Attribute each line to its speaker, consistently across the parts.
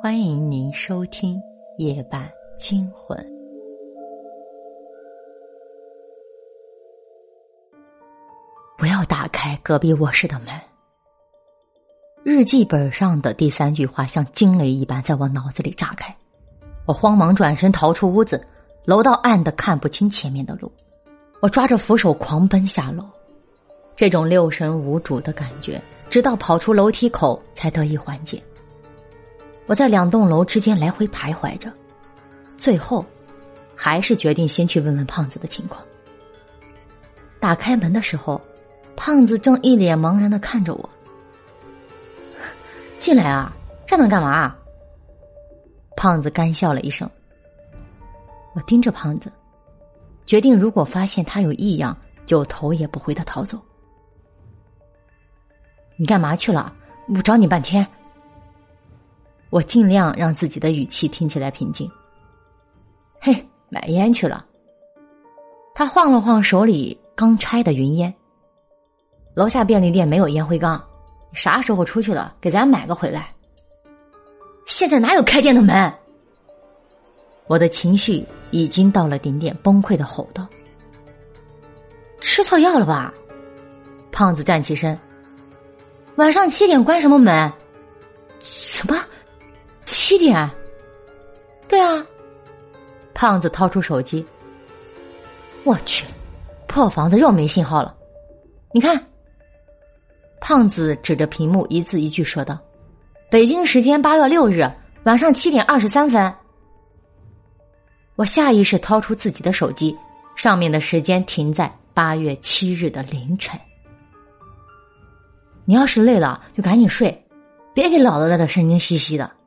Speaker 1: 欢迎您收听《夜半惊魂》。不要打开隔壁卧室的门。日记本上的第三句话像惊雷一般在我脑子里炸开，我慌忙转身逃出屋子，楼道暗的看不清前面的路，我抓着扶手狂奔下楼，这种六神无主的感觉，直到跑出楼梯口才得以缓解。我在两栋楼之间来回徘徊着，最后，还是决定先去问问胖子的情况。打开门的时候，胖子正一脸茫然的看着我。进来啊，站那干嘛？胖子干笑了一声。我盯着胖子，决定如果发现他有异样，就头也不回的逃走。你干嘛去了？我找你半天。我尽量让自己的语气听起来平静。嘿，买烟去了。他晃了晃手里刚拆的云烟。楼下便利店没有烟灰缸，啥时候出去了？给咱买个回来。现在哪有开店的门？我的情绪已经到了顶点，崩溃的吼道：“吃错药了吧？”胖子站起身。晚上七点关什么门？什么？七点，对啊。胖子掏出手机，我去，破房子又没信号了。你看，胖子指着屏幕一字一句说道：“北京时间八月六日晚上七点二十三分。”我下意识掏出自己的手机，上面的时间停在八月七日的凌晨。你要是累了，就赶紧睡，别给老子在这神经兮兮的。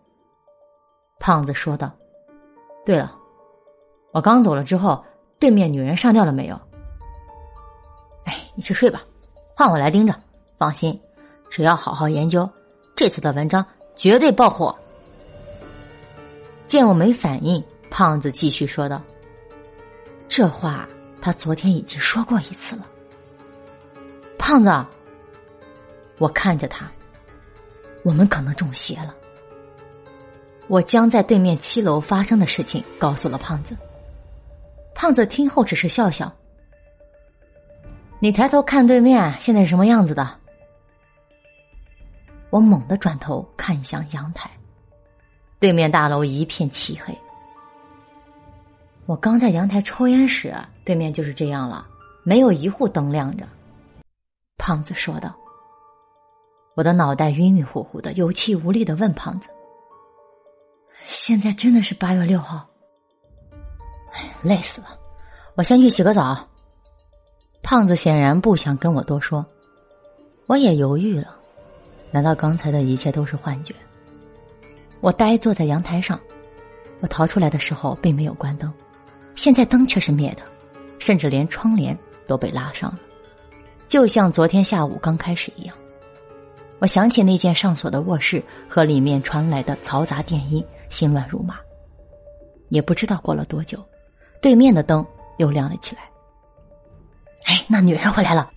Speaker 1: 胖子说道：“对了，我刚走了之后，对面女人上吊了没有？哎，你去睡吧，换我来盯着。放心，只要好好研究，这次的文章绝对爆火。”见我没反应，胖子继续说道：“这话他昨天已经说过一次了。”胖子，我看着他，我们可能中邪了。我将在对面七楼发生的事情告诉了胖子。胖子听后只是笑笑。你抬头看对面现在是什么样子的？我猛地转头看向阳台，对面大楼一片漆黑。我刚在阳台抽烟时，对面就是这样了，没有一户灯亮着。胖子说道。我的脑袋晕晕乎乎的，有气无力的问胖子。现在真的是八月六号，哎，累死了！我先去洗个澡。胖子显然不想跟我多说，我也犹豫了。难道刚才的一切都是幻觉？我呆坐在阳台上，我逃出来的时候并没有关灯，现在灯却是灭的，甚至连窗帘都被拉上了，就像昨天下午刚开始一样。我想起那间上锁的卧室和里面传来的嘈杂电音。心乱如麻，也不知道过了多久，对面的灯又亮了起来。哎，那女人回来了！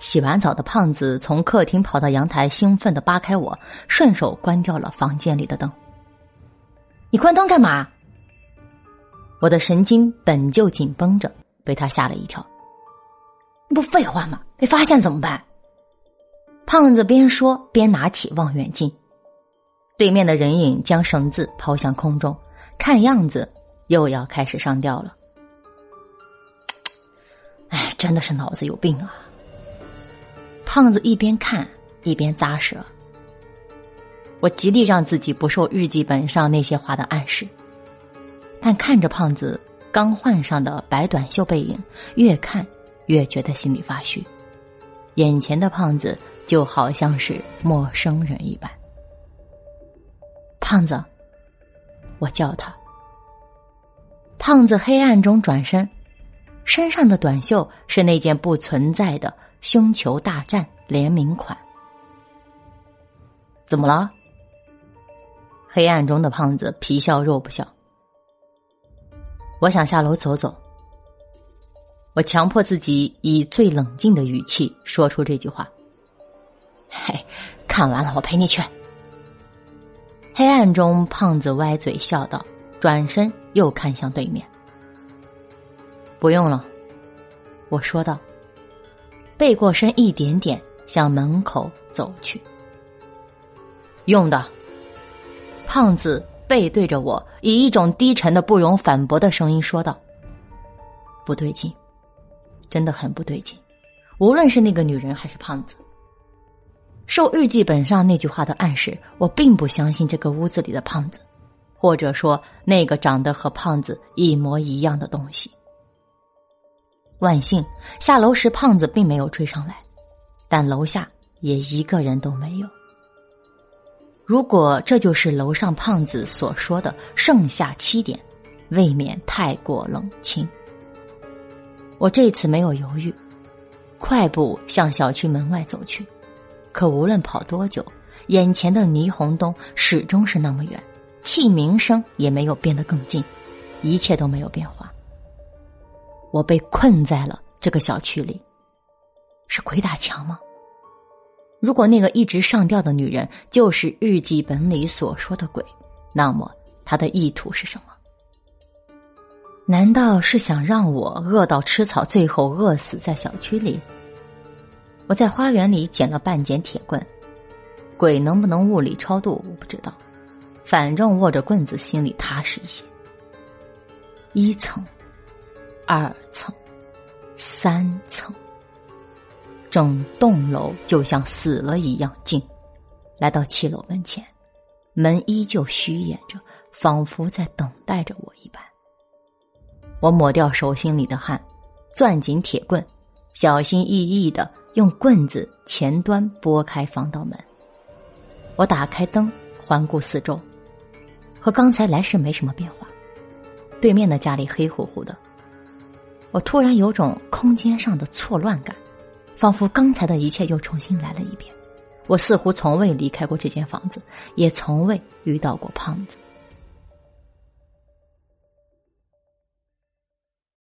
Speaker 1: 洗完澡的胖子从客厅跑到阳台，兴奋的扒开我，顺手关掉了房间里的灯。你关灯干嘛？我的神经本就紧绷着，被他吓了一跳。不废话吗？被发现怎么办？胖子边说边拿起望远镜。对面的人影将绳子抛向空中，看样子又要开始上吊了。哎，真的是脑子有病啊！胖子一边看一边咂舌。我极力让自己不受日记本上那些话的暗示，但看着胖子刚换上的白短袖背影，越看越觉得心里发虚。眼前的胖子就好像是陌生人一般。胖子，我叫他。胖子黑暗中转身，身上的短袖是那件不存在的星球大战联名款。怎么了？黑暗中的胖子皮笑肉不笑。我想下楼走走。我强迫自己以最冷静的语气说出这句话。嘿，看完了，我陪你去。黑暗中，胖子歪嘴笑道，转身又看向对面。不用了，我说道。背过身一点点，向门口走去。用的。胖子背对着我，以一种低沉的、不容反驳的声音说道：“不对劲，真的很不对劲。无论是那个女人还是胖子。”受日记本上那句话的暗示，我并不相信这个屋子里的胖子，或者说那个长得和胖子一模一样的东西。万幸，下楼时胖子并没有追上来，但楼下也一个人都没有。如果这就是楼上胖子所说的剩下七点，未免太过冷清。我这次没有犹豫，快步向小区门外走去。可无论跑多久，眼前的霓虹灯始终是那么远，器鸣声也没有变得更近，一切都没有变化。我被困在了这个小区里，是鬼打墙吗？如果那个一直上吊的女人就是日记本里所说的鬼，那么她的意图是什么？难道是想让我饿到吃草，最后饿死在小区里？我在花园里捡了半截铁棍，鬼能不能物理超度我不知道，反正握着棍子心里踏实一些。一层，二层，三层，整栋楼就像死了一样静。来到七楼门前，门依旧虚掩着，仿佛在等待着我一般。我抹掉手心里的汗，攥紧铁棍，小心翼翼的。用棍子前端拨开防盗门，我打开灯，环顾四周，和刚才来时没什么变化。对面的家里黑乎乎的，我突然有种空间上的错乱感，仿佛刚才的一切又重新来了一遍。我似乎从未离开过这间房子，也从未遇到过胖子。